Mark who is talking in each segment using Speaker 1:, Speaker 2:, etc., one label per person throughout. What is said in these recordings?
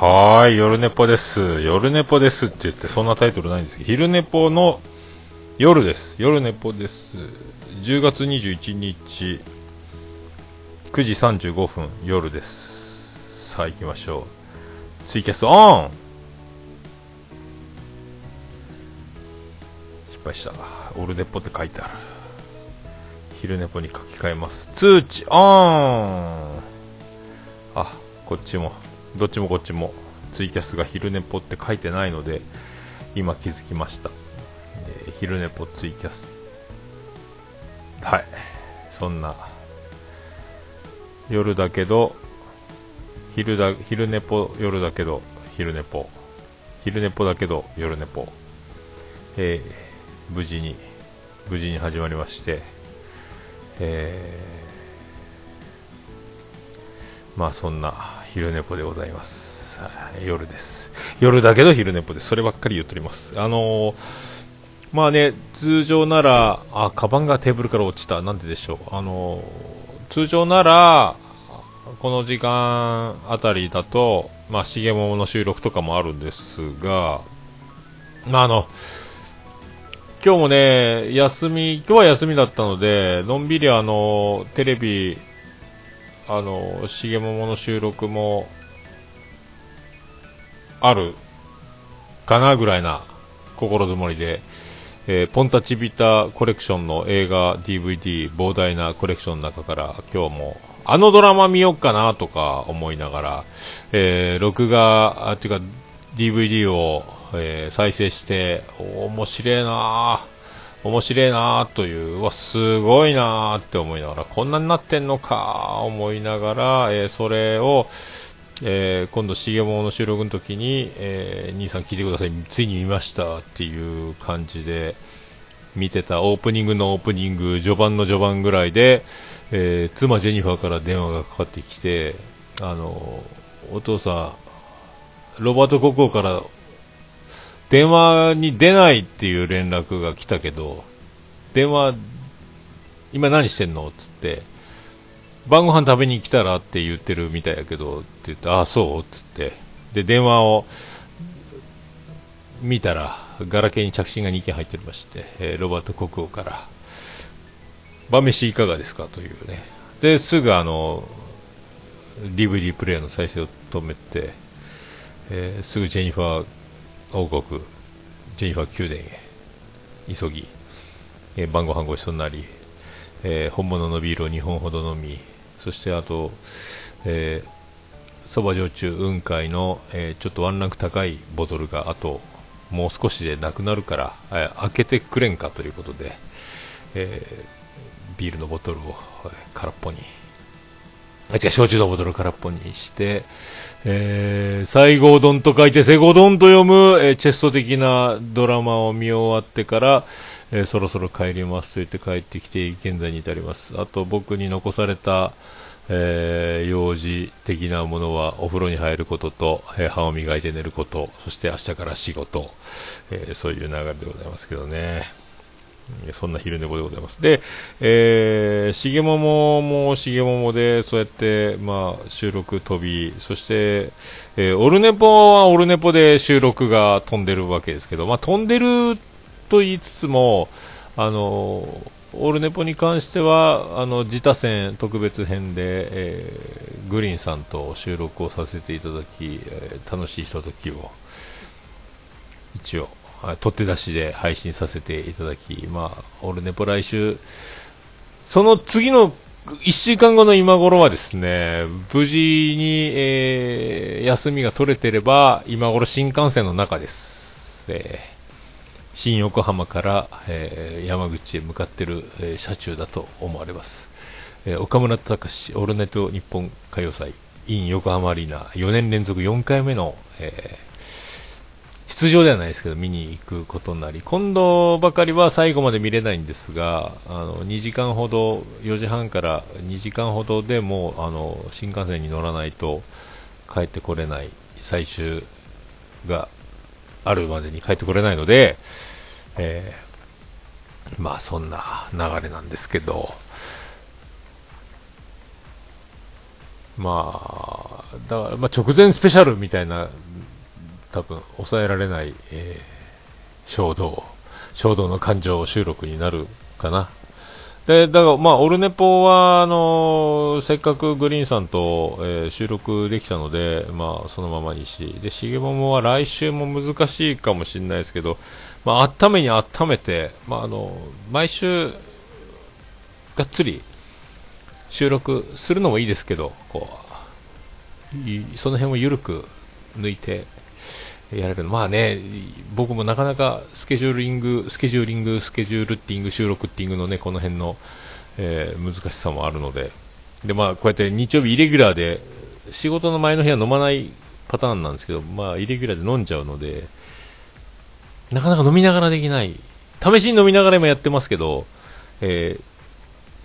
Speaker 1: はーい、夜ネポです。夜ネポですって言って、そんなタイトルないんですけど、昼ネポの夜です。夜ネポです。10月21日、9時35分、夜です。さあ行きましょう。ツイキャスオン失敗した。オルネポって書いてある。昼ネポに書き換えます。通知オンあ、こっちも。どっちもこっちもツイキャスが昼寝ぽって書いてないので今気づきました、えー、昼寝ぽツイキャス。はい。そんな夜だけど昼だ昼寝ぽ夜だけど昼寝ぽ。昼寝ぽだけど夜寝ぽ。えー、無事に無事に始まりましてえー、まあそんな昼寝ぽでございます。夜です。夜だけど昼寝ぽです。そればっかり言っております。あのー、まあね、通常なら、あ、カバンがテーブルから落ちた。なんででしょう。あのー、通常なら、この時間あたりだと、まあ、しげももの収録とかもあるんですが、まあ、あの、今日もね、休み、今日は休みだったので、のんびりあの、テレビあの重桃の収録もあるかなぐらいな心づもりで、えー、ポンタチビタコレクションの映画 DVD 膨大なコレクションの中から今日もあのドラマ見よっかなとか思いながら、えー、録画あっていうか DVD を、えー、再生して面白いなぁ面白いなという、わ、すごいなって思いながら、こんなになってんのか思いながら、えー、それを、えー、今度、しげもの収録の時に、えー、兄さん聞いてください、ついに見ましたっていう感じで、見てたオープニングのオープニング、序盤の序盤ぐらいで、えー、妻ジェニファーから電話がかかってきて、あの、お父さん、ロバート国王から電話に出ないっていう連絡が来たけど、電話、今何してんの？つって、晩ご飯食べに来たらって言ってるみたいやけど、って言って、ああ、そう？つって、で、電話を見たら、ガラケーに着信が2件入っておりまして、えー、ロバート国王から、晩飯いかがですか？というね。で、すぐあの、DVD プレイヤーの再生を止めて、えー、すぐジェニファー王国ジェニファー宮殿へ急ぎ、えー、晩ご飯ごちそうになり、えー、本物のビールを2本ほど飲みそしてあとそば、焼酎雲海の、えー、ちょっとワンランク高いボトルがあともう少しでなくなるから、えー、開けてくれんかということで、えー、ビールのボトルを空っぽにあ違う焼酎のボトル空っぽにして、えー、西郷どんと書いて西郷どんと読む、えー、チェスト的なドラマを見終わってから、えー、そろそろ帰りますと言って帰ってきて現在に至ります。あと僕に残された、えー、用事的なものはお風呂に入ることと、えー、歯を磨いて寝ることそして明日から仕事、えー、そういう流れでございますけどね。そんな昼寝ぼでございます。で、えー、しげもももしげももで、そうやって、まあ、収録飛び、そして、えー、オルネポはオルネポで収録が飛んでるわけですけど、まあ、飛んでると言いつつも、あの、オルネポに関しては、あの、自他戦特別編で、えー、グリーンさんと収録をさせていただき、えー、楽しいひとときを、一応、取って出しで配信させていただき、まあ、オルネポ来週、その次の1週間後の今頃はですね、無事に、えー、休みが取れてれば、今頃新幹線の中です。えー、新横浜から、えー、山口へ向かってる、え車中だと思われます。え岡村隆史オルネト日本歌謡祭 in 横浜アリーナ4年連続4回目の、えー出場ではないですけど見に行くことになり。今度ばかりは最後まで見れないんですがあの2時間ほど4時半から2時間ほどでもうあの新幹線に乗らないと帰ってこれない最終があるまでに帰ってこれないので、えー、まあそんな流れなんですけど。まあ、だから、まあ、直前スペシャルみたいな、多分、抑えられない、えー、衝動、衝動の感情収録になるかな。で、だから、まあ、オルネポは、あのー、せっかくグリーンさんと、えー、収録できたので、まあ、そのままにし、で、しげももは来週も難しいかもしれないですけど、まあ、温めに温めて、まあ、あの、毎週、がっつり、収録するのもいいですけど、こう、その辺を緩く抜いて、やれるまあね、僕もなかなかスケジューリング、スケジューリング、スケジュールッティング、収録ッティングのね、この辺の、えー、難しさもあるので、で、まあ、こうやって日曜日イレギュラーで、仕事の前の日は飲まないパターンなんですけど、まあ、イレギュラーで飲んじゃうので、なかなか飲みながらできない。試しに飲みながら今やってますけど、え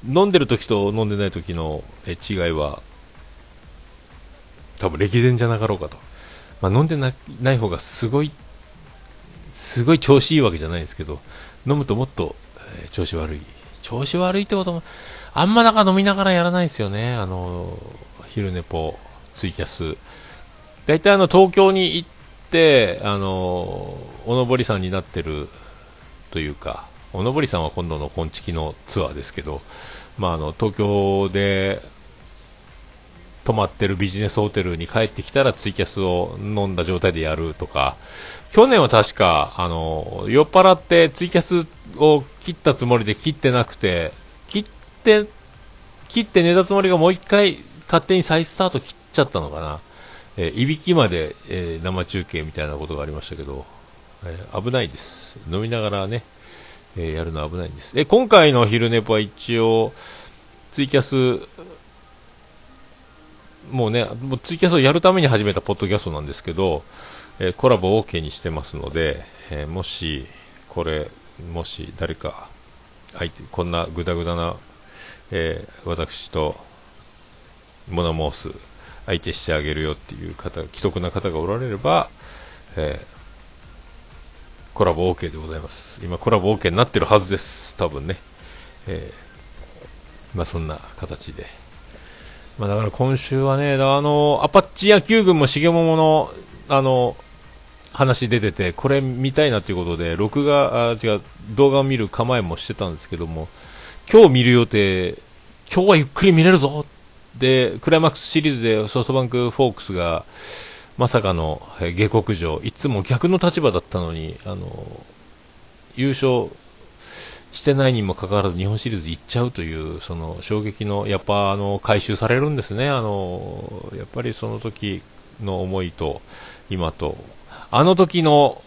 Speaker 1: ー、飲んでる時と飲んでない時の、違いは、多分歴然じゃなかろうかと。まあ、飲んでなない方がすごい、すごい調子いいわけじゃないですけど、飲むともっと、えー、調子悪い。調子悪いってことも、あんまなんか飲みながらやらないですよね。あの、昼寝ぽ、ツイキャス。大体あの、東京に行って、あの、おのぼりさんになってるというか、おのぼりさんは今度の昆虫のツアーですけど、まあ、あの東京で泊まってるビジネスホテルに帰ってきたらツイキャスを飲んだ状態でやるとか、去年は確か、あの、酔っ払ってツイキャスを切ったつもりで切ってなくて、切って、切って寝たつもりがもう一回勝手に再スタート切っちゃったのかな。えー、いびきまで、えー、生中継みたいなことがありましたけど、えー、危ないです。飲みながらね、えやるのは危ないんです。え、今回の昼寝ぽは一応、ツイキャスもうね、もうツイキャスをやるために始めたポッドキャストなんですけど、えー、コラボ OK にしてますので、えー、もし、これ、もし誰か、相手、こんなぐだぐだな、えー、私と、モナモース、相手してあげるよっていう方、既得な方がおられれば、えー、コラボ OK でございます。今、コラボ OK になってるはずです。多分ね。えー、まあ、そんな形で。まあ、だから今週はね、あの、アパッチ野球軍も重桃の、あの、話出てて、これ見たいなということで、録画、あ、違う、動画を見る構えもしてたんですけども、今日見る予定、今日はゆっくり見れるぞで、クライマックスシリーズでソフトバンクフォークスが、まさかの下克上、いつも逆の立場だったのに、あの、優勝してないにもかかわらず日本シリーズ行っちゃうというその衝撃のやっぱあの回収されるんですね。あのやっぱりその時の思いと今とあの時の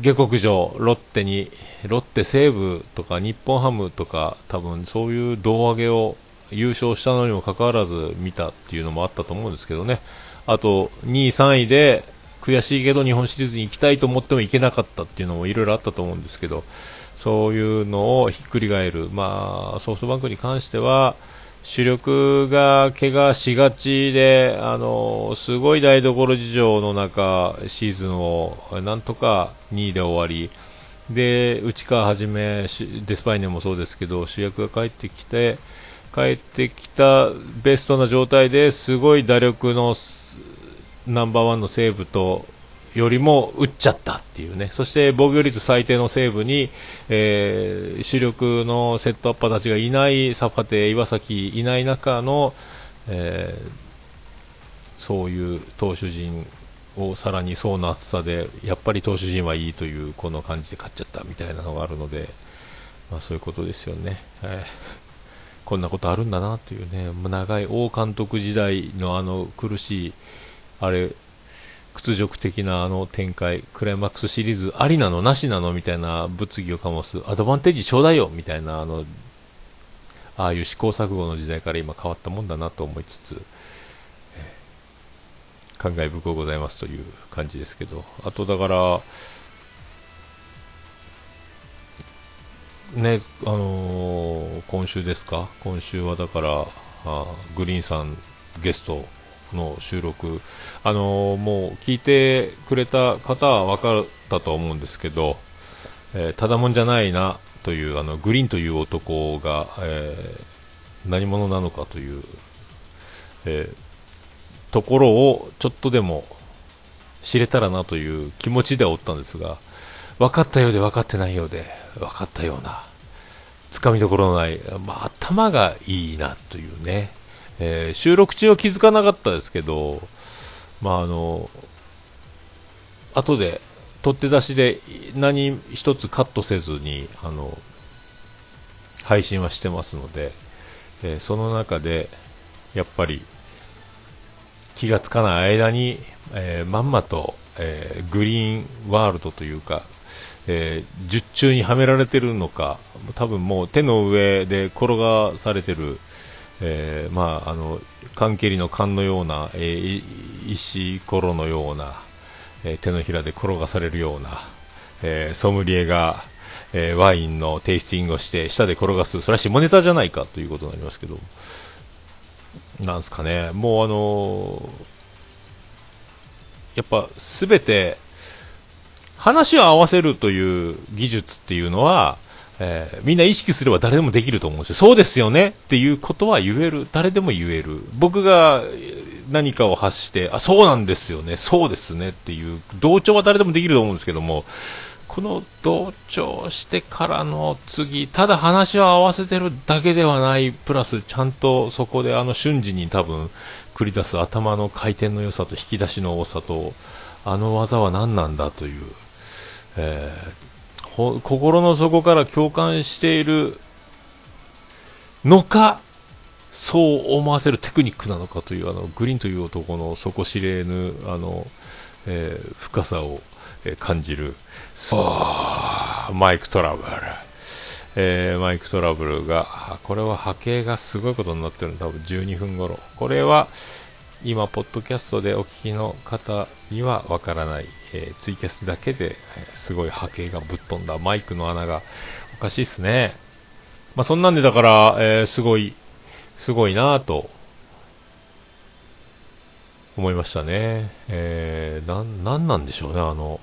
Speaker 1: 下克上ロッテにロッテ西武とか日本ハムとか多分そういう胴上げを優勝したのにもかかわらず見たっていうのもあったと思うんですけどね。あと2位3位で悔しいけど日本シリーズに行きたいと思っても行けなかったっていうのもいろいろあったと思うんですけどそういうのをひっくり返る、まあ、ソフトバンクに関しては主力が怪我しがちで、あのすごい台所事情の中、シーズンをなんとか2位で終わり、で内川はじめ、デスパイネもそうですけど主役が帰ってきて帰ってきたベストな状態ですごい打力のナンバーワンの西武とよりも打っちゃったっていうね、そして防御率最低の西武に、えー、主力のセットアッパーたちがいない、サファテ、岩崎いない中の、えー、そういう投手陣をさらに層の厚さで、やっぱり投手陣はいいというこの感じで勝っちゃったみたいなのがあるので、まあ、そういうことですよね。えーこんなことあるんだなというね、長い王監督時代のあの苦しい、あれ、屈辱的なあの展開、クライマックスシリーズありなのなしなのみたいな物議を醸す、アドバンテージちょうだいよみたいな、あの、ああいう試行錯誤の時代から今変わったもんだなと思いつつ、感慨深うございますという感じですけど、あとだから、ね、あのー、今週ですか？今週はだから、あグリーンさんゲストの収録、あのー、もう聞いてくれた方は分かったと思うんですけど、えー、ただもんじゃないなというあのグリーンという男が、えー、何者なのかという、えところをちょっとでも知れたらなという気持ちではおったんですが、分かったようで分かってないようで、分かったような、つかみどころのない、まあ、頭がいいなというね、えー、収録中は気づかなかったですけど、まああの、後で取って出しで何一つカットせずに、あの、配信はしてますので、えー、その中で、やっぱり、気がつかない間に、えー、まんまと、えー、グリーンワールドというか、えー、術中にはめられてるのか、多分もう手の上で転がされてる、えー、まあ、あの、缶蹴りの缶のような、えー、石ころのような、え手のひらで転がされるような、えソムリエが、えワインのテイスティングをして舌で転がす、それは下ネタじゃないかということになりますけど、なんすかね、もうあのやっぱすべて、話を合わせるという技術っていうのは、えー、みんな意識すれば誰でもできると思うんですよ。そうですよねっていうことは言える。誰でも言える。僕が何かを発して、あ、そうなんですよね。そうですねっていう、同調は誰でもできると思うんですけども、この同調してからの次、ただ話を合わせてるだけではない、プラスちゃんとそこであの瞬時に多分繰り出す頭の回転の良さと引き出しの多さと、あの技は何なんだという、えー、心の底から共感しているのか、そう思わせるテクニックなのかという、あの、グリーンという男の底知れぬ、あの、えー、深さを、え、感じる、そう、マイクトラブル。えー、マイクトラブルが、これは波形がすごいことになってるの、多分12分頃。これは、今、ポッドキャストでお聞きの方にはわからない、えー、ツイキャスだけで、え、すごい波形がぶっ飛んだマイクの穴がおかしいっすね。まあ、そんなんでだから、えー、すごい、すごいなぁと、思いましたね。えー、なん、なんなんでしょうね、あの、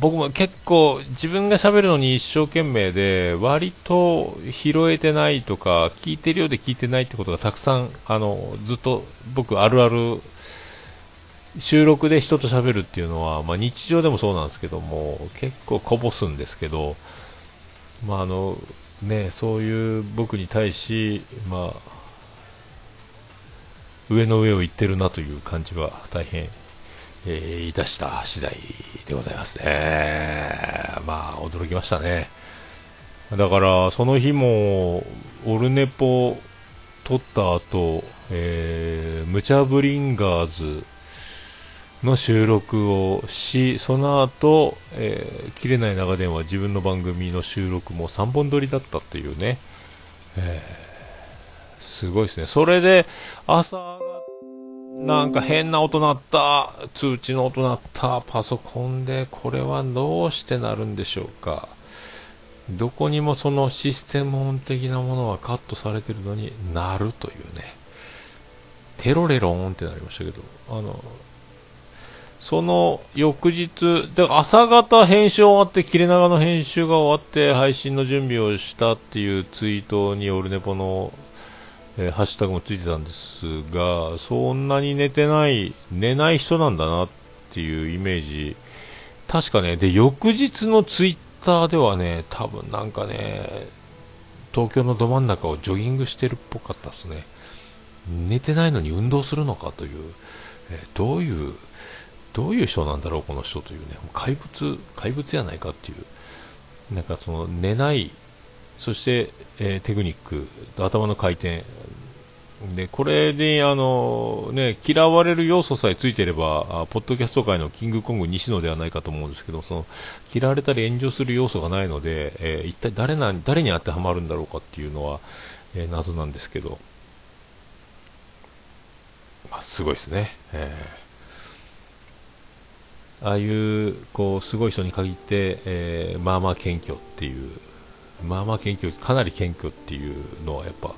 Speaker 1: 僕も結構自分が喋るのに一生懸命で割と拾えてないとか聞いてるようで聞いてないってことがたくさんあのずっと僕あるある収録で人と喋るっていうのは、まあ、日常でもそうなんですけども結構こぼすんですけど、まああのね、そういう僕に対し、まあ、上の上を行ってるなという感じは大変えー、いたした次第。でございますね。まあ、驚きましたね。だから、その日も、オルネポ撮った後、えー、ムチャブリンガーズの収録をし、その後、えー、切れない長電話自分の番組の収録も3本撮りだったっていうね、えー、すごいですね。それで、朝なんか変な音鳴った、通知の音鳴った、パソコンで、これはどうしてなるんでしょうか。どこにもそのシステム音的なものはカットされてるのになるというね。テロレロンってなりましたけど、あの、その翌日、で朝方編集終わって、切れ長の編集が終わって配信の準備をしたっていうツイートにオルネポのえー、ハッシュタグもついてたんですが、そんなに寝てない、寝ない人なんだなっていうイメージ。確かね、で、翌日のツイッターではね、多分なんかね、東京のど真ん中をジョギングしてるっぽかったですね。寝てないのに運動するのかという、えー、どういう、どういう人なんだろう、この人というね、怪物、怪物やないかっていう、なんかその寝ないそして、えー、テクニック、頭の回転、でこれであの、ね、嫌われる要素さえついていれば、ポッドキャスト界のキングコング西野ではないかと思うんですけど、その嫌われたり炎上する要素がないので、えー、一体誰な誰に当てはまるんだろうかっていうのは、えー、謎なんですけど、まあ、すごいですね。えー、ああいうこうすごい人に限って、えー、まあまあ謙虚っていうまあまあ謙虚、かなり謙虚っていうのはやっぱ、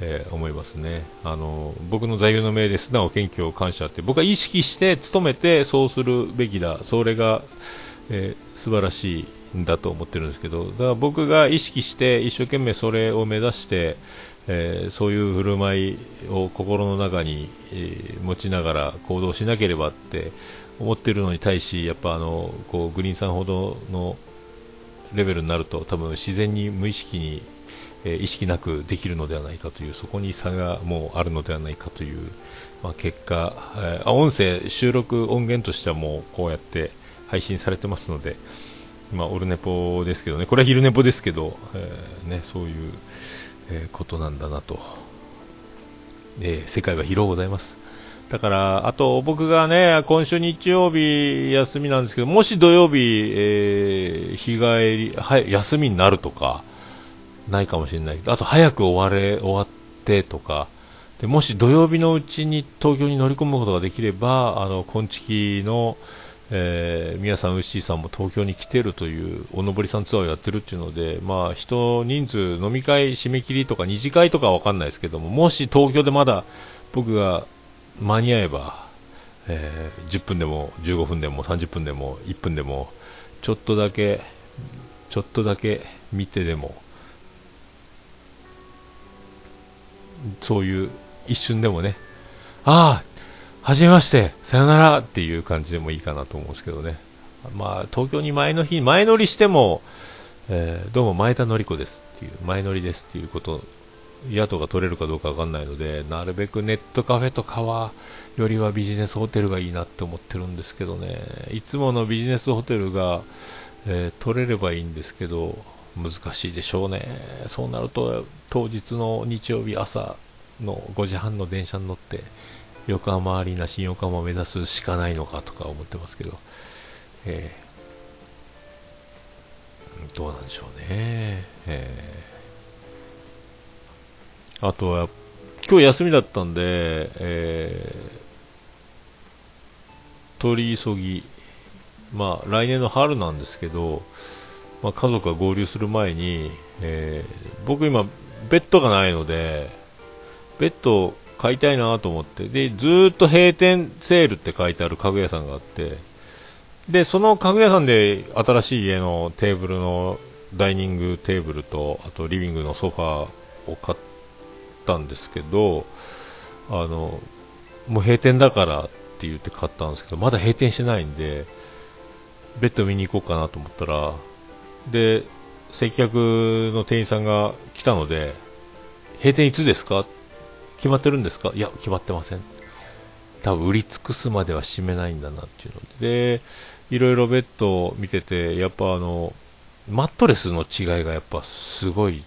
Speaker 1: えー、思いますね。あの、僕の座右の銘で素直謙虚感謝って、僕は意識して努めてそうするべきだ。それが、えー、素晴らしい、んだと思ってるんですけどだから僕が意識して一生懸命それを目指して、えー、そういう振る舞いを心の中に、えー、持ちながら行動しなければって思ってるのに対しやっぱあのこうグリーンさんほどのレベルになると多分自然に無意識に、え、意識なくできるのではないかというそこに差がもうあるのではないかという、まあ、結果、えー、音声収録音源としてはもうこうやって配信されてますので、まあ、オルネポですけどねこれは昼ネポですけど、えー、ね、そういう、えことなんだなと、え世界は広うございます。だから、あと僕がね、今週日曜日休みなんですけど、もし土曜日、えー、日帰り、はい、休みになるとか、ないかもしれないけど、あと早く終われ、終わってとか、でもし土曜日のうちに東京に乗り込むことができれば、あの、今月の、えー、皆さん、ウッシーさんも東京に来てるという、おのぼりさんツアーをやってるっていうので、まあ、人、人数、飲み会、締め切りとか、二次会とかわかんないですけども、もし東京でまだ僕が間に合えば、えー、10分でも15分でも30分でも1分でもちょっとだけちょっとだけ見てでもそういう一瞬でもねああはじめましてさよならっていう感じでもいいかなと思うんですけどね。まあ東京に前の日前乗りしても、えー、どうも前田紀子ですっていう前乗りですっていうこと宿が取れるかどうかわかんないので、なるべくネットカフェとかは、よりはビジネスホテルがいいなって思ってるんですけどね、いつものビジネスホテルが、えー、取れればいいんですけど、難しいでしょうね。そうなると、当日の日曜日朝の5時半の電車に乗って、横浜アリーナ、新横浜を目指すしかないのかとか思ってますけど、えー、どうなんでしょうね。えーあとは、今日休みだったんで、えー、取り急ぎ、まあ、来年の春なんですけど、まあ、家族が合流する前に、えー、僕今、ベッドがないので、ベッドを買いたいなと思って、で、ずっと閉店セールって書いてある家具屋さんがあって、で、その家具屋さんで新しい家のテーブルのダイニングテーブルと、あとリビングのソファーを買ったんですけど、あの、もう閉店だからって言って買ったんですけど、まだ閉店してないんで、ベッド見に行こうかなと思ったら、で、接客の店員さんが来たので、閉店いつですか？決まってるんですか？いや、決まってません。多分売り尽くすまでは閉めないんだなっていうので、で、いろいろベッドを見てて、やっぱあの、マットレスの違いがやっぱすごい。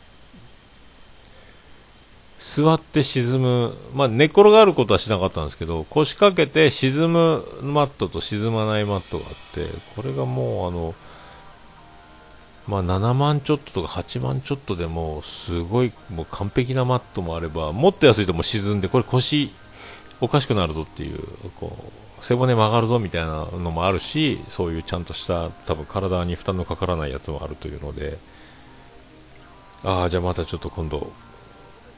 Speaker 1: 座って沈む、まあ、寝っ転がることはしなかったんですけど、腰掛けて沈むマットと沈まないマットがあって、これがもうあの、まあ、7万ちょっととか8万ちょっとでも、すごいもう完璧なマットもあれば、もっと安いとも沈んで、これ腰おかしくなるぞっていう、こう、背骨曲がるぞみたいなのもあるし、そういうちゃんとした多分体に負担のかからないやつもあるというので、ああ、じゃあまたちょっと今度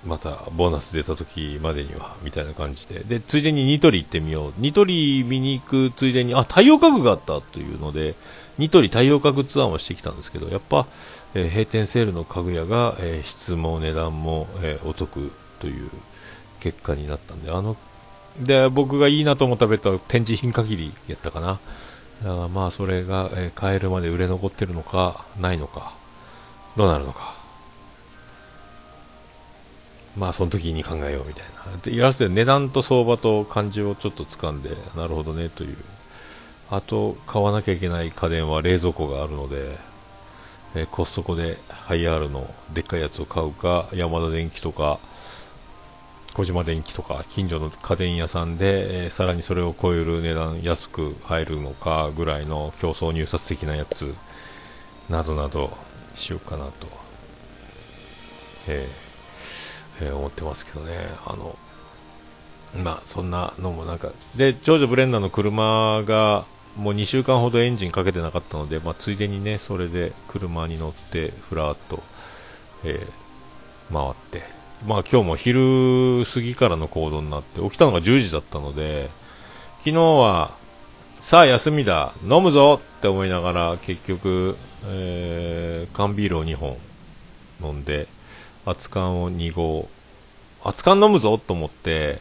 Speaker 1: またボーナス出た時までにはみたいな感じで。でついでにニトリ行ってみよう。ニトリ見に行くついでにあ太陽家具があったというのでニトリ太陽家具ツアーもしてきたんですけどやっぱ、えー、閉店セールの家具屋が、えー、質も値段も、えー、お得という結果になったんであので僕がいいなと思ったベッドは展示品限りやったかな。だからまあそれが、え買えるまで売れ残ってるのかないのかどうなるのか。まあその時に考えようみたいな。で、いらっしゃる値段と相場と漢字をちょっと掴んで、なるほどねという。あと、買わなきゃいけない家電は冷蔵庫があるので、えコストコでハイアールのでっかいやつを買うか、ヤマダ電機とか、小島電機とか、近所の家電屋さんで、えー、さらにそれを超える値段安く入るのかぐらいの競争入札的なやつ、などなどしようかなと。えーえー、思ってますけどね。あの、まあ、そんなのもなんか、で、長女ブレンダーの車が、もう2週間ほどエンジンかけてなかったので、まあ、ついでにね、それで車に乗って、ふらっと、えー、回って、まあ今日も昼過ぎからの行動になって、起きたのが10時だったので、昨日はさあ休みだ飲むぞって思いながら結局、えー、缶ビールを2本飲んで熱燗を2合熱燗飲むぞと思って。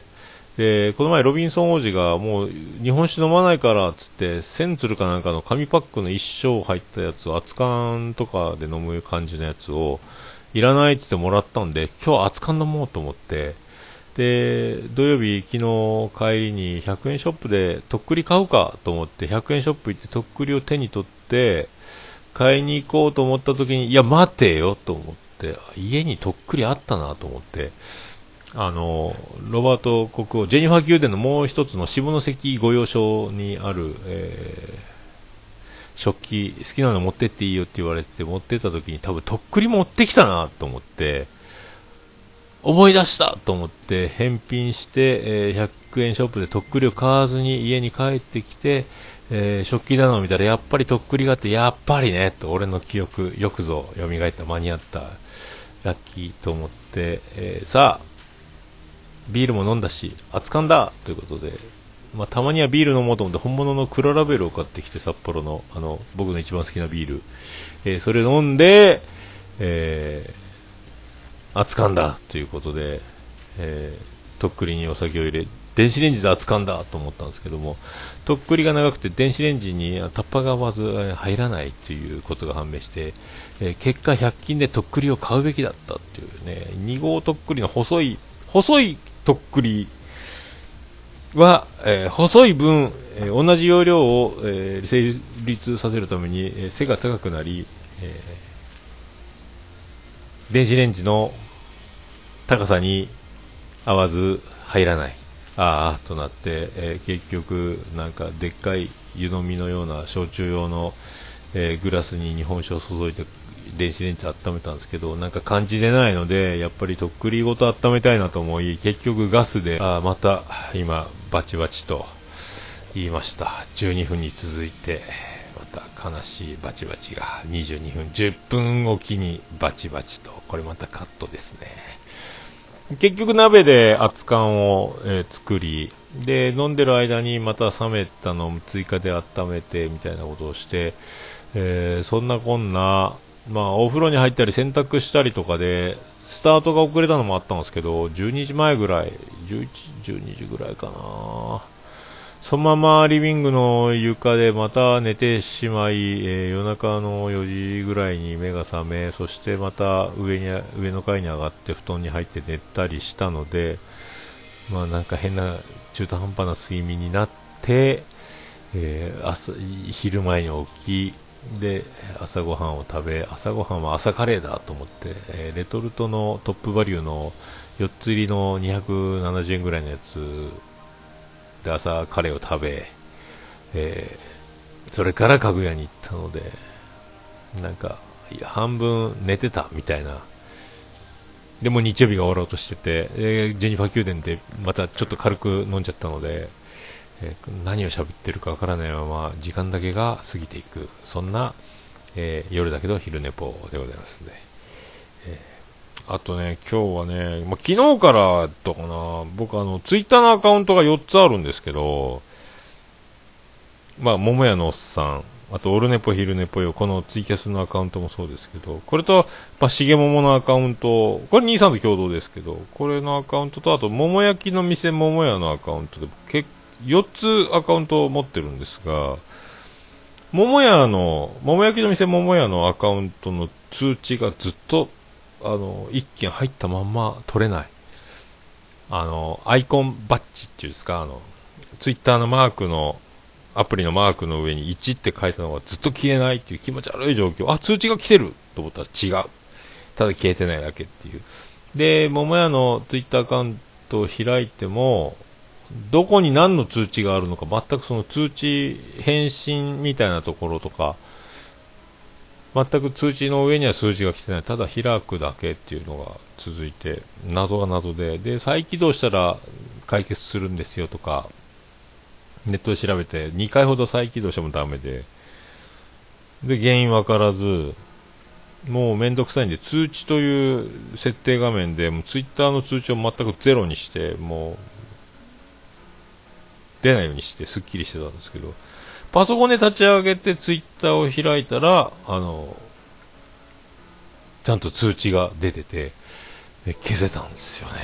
Speaker 1: でこの前ロビンソン王子がもう日本酒飲まないからっつってセンツルかなんかの紙パックの一升入ったやつを熱燗とかで飲む感じのやつをいらないっつってもらったんで今日熱燗飲もうと思って。で土曜日、昨日帰りに100円ショップでとっくり買うかと思って100円ショップ行ってとっくりを手に取って買いに行こうと思った時にいや待てよと思っ家にとっくりあったなと思ってあのロバート国王ジェニファー宮殿のもう一つの下関御用所にある、えー、食器好きなの持ってっていいよって言われて持ってった時に多分とっくり持ってきたなと思って思い出したと思って返品して、えー、100円ショップでとっくりを買わずに家に帰ってきて、えー、食器棚を見たらやっぱりとっくりがあってやっぱりねと俺の記憶よくぞ蘇った間に合ったラッキーと思って、えー、さあビールも飲んだし熱燗だということで、まあ、たまにはビール飲もうと思って本物の黒ラベルを買ってきて札幌のあの僕の一番好きなビール、えー、それ飲んで、えー熱燗だということで、えー、とっくりにお酒を入れ電子レンジで熱燗だと思ったんですけどもとっくりが長くて電子レンジにタッパがまず入らないということが判明して、え、結果100均でとっくりを買うべきだったっていうね2号とっくりの細い細いとっくりは、えー、細い分、えー、同じ容量を、えー、成立させるために、え、背が高くなり、え、電子レンジの高さに合わず入らない。ああとなって、え、結局なんかでっかい湯飲みのような焼酎用の、え、グラスに日本酒を注いで電子レンジ温めたんですけどなんか感じでないのでやっぱりとっくりごと温めたいなと思い結局ガスであまた今バチバチと言いました。12分に続いてまた悲しいバチバチが22分10分おきにバチバチとこれまたカットですね。結局鍋で熱燗を、えー、作り、で、飲んでる間にまた冷めたのを追加で温めてみたいなことをして、えー、そんなこんな、まあ、お風呂に入ったり洗濯したりとかで、スタートが遅れたのもあったんですけど、12時前ぐらい、11、12時ぐらいかな。そのままリビングの床でまた寝てしまい、えー、夜中の4時ぐらいに目が覚め、そしてまた上に上の階に上がって布団に入って寝たりしたので、まあなんか変な中途半端な睡眠になって、えー、朝昼前に起き、で朝ごはんを食べ朝ごはんは朝カレーだと思って、えー、レトルトのトップバリューの4つ入りの270円ぐらいのやつで朝カレーを食べ、えー、それから家具屋に行ったのでなんか半分寝てたみたいな。でも日曜日が終わろうとしてて、えー、ジェニファー宮殿でまたちょっと軽く飲んじゃったので、えー、何を喋ってるかわからないまま時間だけが過ぎていく。そんな、えー、夜だけど昼寝ぽでございますね、えあとね、今日はね、まあ、昨日からとかな、僕あの、ツイッターのアカウントが4つあるんですけど、まあ、桃屋のおっさん、あと、オルネポ、ヒルネポよ、このツイキャスのアカウントもそうですけど、これと、まあ、しげもものアカウント、これ兄さんと共同ですけど、これのアカウントと、あと、桃焼きの店桃屋のアカウントで、け4つアカウントを持ってるんですが、桃屋の、桃焼きの店桃屋のアカウントの通知がずっとあの、一件入ったまんま取れない。あの、アイコンバッジっていうんですか、あの、ツイッターのマークの、アプリのマークの上に1って書いたのがずっと消えないっていう気持ち悪い状況。あ、通知が来てると思ったら違う。ただ消えてないだけっていう。で、桃屋のツイッターアカウントを開いても、どこに何の通知があるのか全くその通知返信みたいなところとか、全く通知の上には数字が来てない、ただ開くだけっていうのが続いて、謎が謎で、で、再起動したら解決するんですよとか、ネットで調べて、2回ほど再起動してもダメで、で、原因わからず、もうめんどくさいんで、通知という設定画面で、もうツイッターの通知を全くゼロにして、もう、出ないようにして、すっきりしてたんですけど、パソコンで立ち上げてツイッターを開いたら、あの、ちゃんと通知が出てて、消せたんですよね。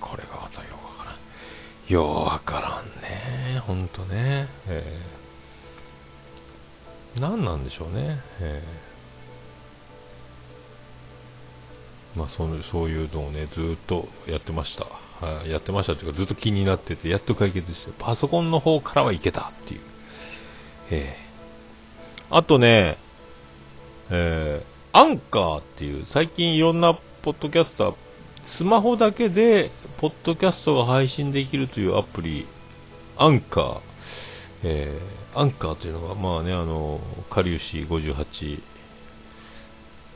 Speaker 1: これがまたよくわからん。ようわからんね。ほんとね。えー、何なんでしょうね。えー、まあその、そういうのをね、ずっとやってました。はい、やってましたっていうか、ずっと気になってて、やっと解決して、パソコンの方からはいけたっていう。えー、あとね、えー、アンカーっていう、最近いろんなポッドキャスター、スマホだけで、ポッドキャストが配信できるというアプリ、アンカー、えー、アンカーというのが、まあね、あの、かりゆし58、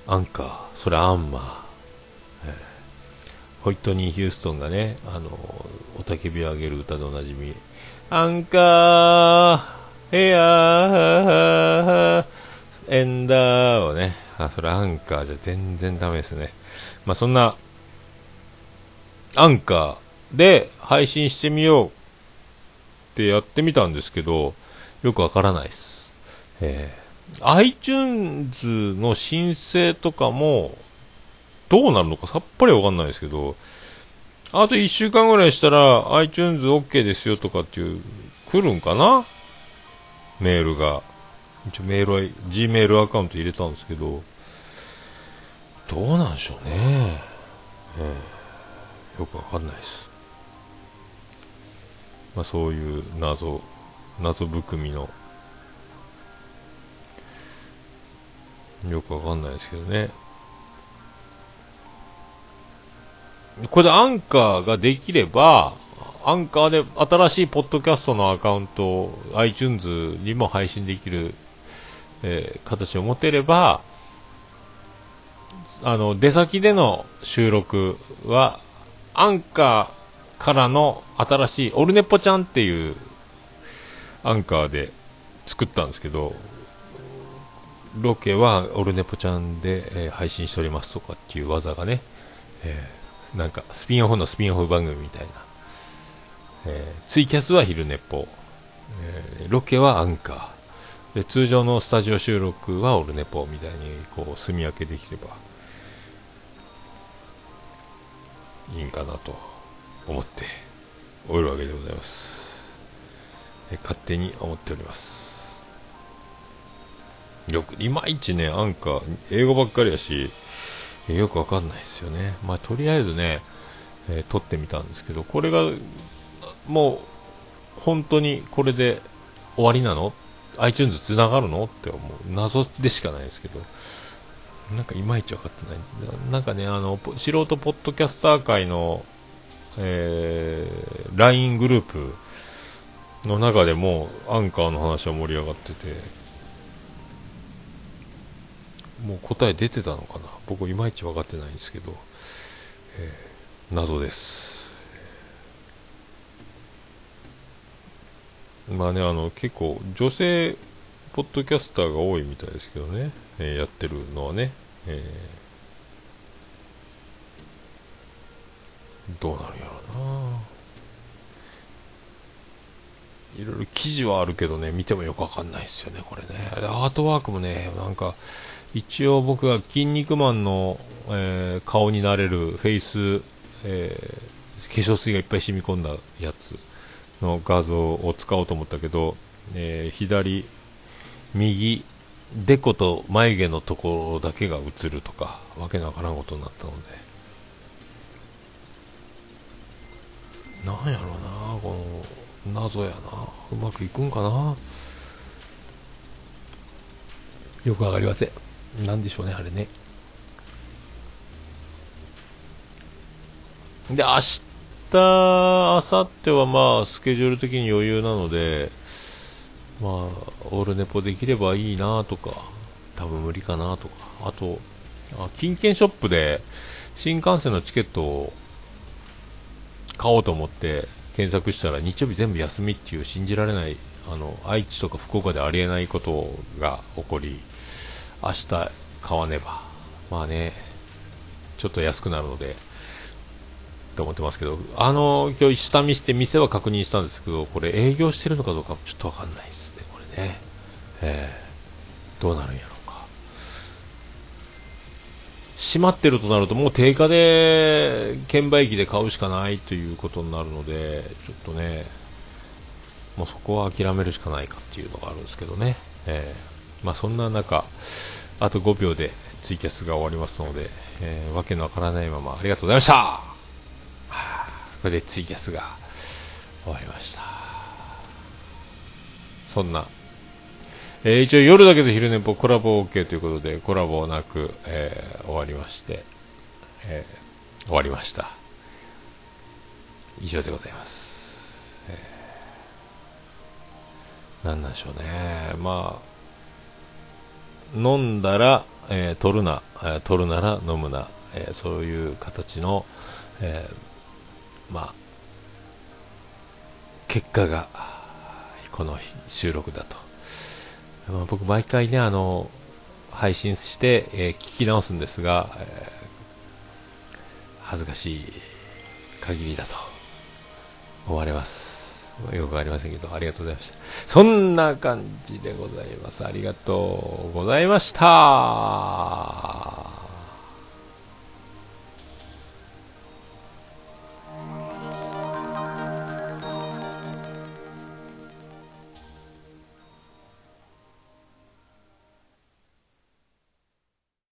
Speaker 1: アンカー、それアンマー、えー、ホイットニー・ヒューストンがね、あの、おたけびを上げる歌でおなじみ、アンカー、エアー、エンダーをね、あ、それアンカーじゃ全然ダメですね。まあ、そんな、アンカーで配信してみようってやってみたんですけど、よくわからないです。えー、iTunes の申請とかも、どうなるのかさっぱりわかんないですけど、あと1週間ぐらいしたら iTunes OK ですよとかっていう、来るんかな？メールが。一応メールは、Gmail アカウント入れたんですけど、どうなんでしょうね。えー、よくわかんないです。まあそういう謎、謎含みの、よくわかんないですけどね。これでアンカーができれば、アンカーで新しいポッドキャストのアカウントを iTunes にも配信できる、えー、形を持てれば、あの、出先での収録は、アンカーからの新しい、オルネポちゃんっていうアンカーで作ったんですけど、ロケはオルネポちゃんで、えー、配信しておりますとかっていう技がね、えー、なんかスピンオフのスピンオフ番組みたいな。えー、ツイキャスは昼寝っぽ、えー、ロケはアンカー。で通常のスタジオ収録はオルネポみたいにこう住み分けできればいいんかなと思っておるわけでございます、えー、勝手に思っております。よくいまいちねアンカー英語ばっかりやしよくわかんないですよね。まあとりあえずね、えー、撮ってみたんですけどこれがもう本当にこれで終わりなの？iTunes つながるの？って思う。謎でしかないですけど。なんかいまいち分かってない。なんかねあの素人ポッドキャスター界の、えー、LINE グループの中でもアンカーの話は盛り上がってて。もう答え出てたのかな？僕いまいち分かってないんですけど、えー、謎です。まあね、あの、結構、女性、ポッドキャスターが多いみたいですけどね、えー、やってるのはね、えー、どうなるやろな。いろいろ記事はあるけどね、見てもよくわかんないですよね、これね。アートワークもね、なんか、一応僕が筋肉マンの、えー、顔になれるフェイス、えー、化粧水がいっぱい染み込んだやつの画像を使おうと思ったけど、えー、左、右、デコと眉毛のところだけが映るとか、わけのわからんことになったので。なんやろうな、この謎やな。うまくいくんかな。よくわかりません。なんでしょうね、あれね。で、明日日、明後日はまあ、スケジュール的に余裕なので、まあ、オールネポできればいいなとか、多分無理かなとか、あと、あ金券ショップで新幹線のチケットを買おうと思って検索したら日曜日全部休みっていう信じられないあの愛知とか福岡でありえないことが起こり明日買わねばまあねちょっと安くなるのでと思ってますけど、あの、今日下見して店は確認したんですけど、これ営業してるのかどうかちょっとわかんないですね、これね。えー、どうなるんや。閉まってるとなると、もう定価で、券売機で買うしかないということになるので、ちょっとね、もうそこは諦めるしかないかっていうのがあるんですけどね。えー、まあそんな中、あと5秒でツイキャスが終わりますので、えー、わけのわからないままありがとうございました、はあ、これでツイキャスが終わりました。そんな、えー、一応夜だけど昼寝ぽコラボ OK ということで、コラボなく、えー、終わりまして、えー、終わりました。以上でございます。なんなんでしょうね。まあ、飲んだら、えー、取るな、えー、取るなら飲むな、えー、そういう形の、えまあ、結果が、この収録だと。まあ、僕、毎回ね、あの、配信して、え聞き直すんですが、え恥ずかしい限りだと思われます。よくありませんけど、ありがとうございました。そんな感じでございます。ありがとうございました。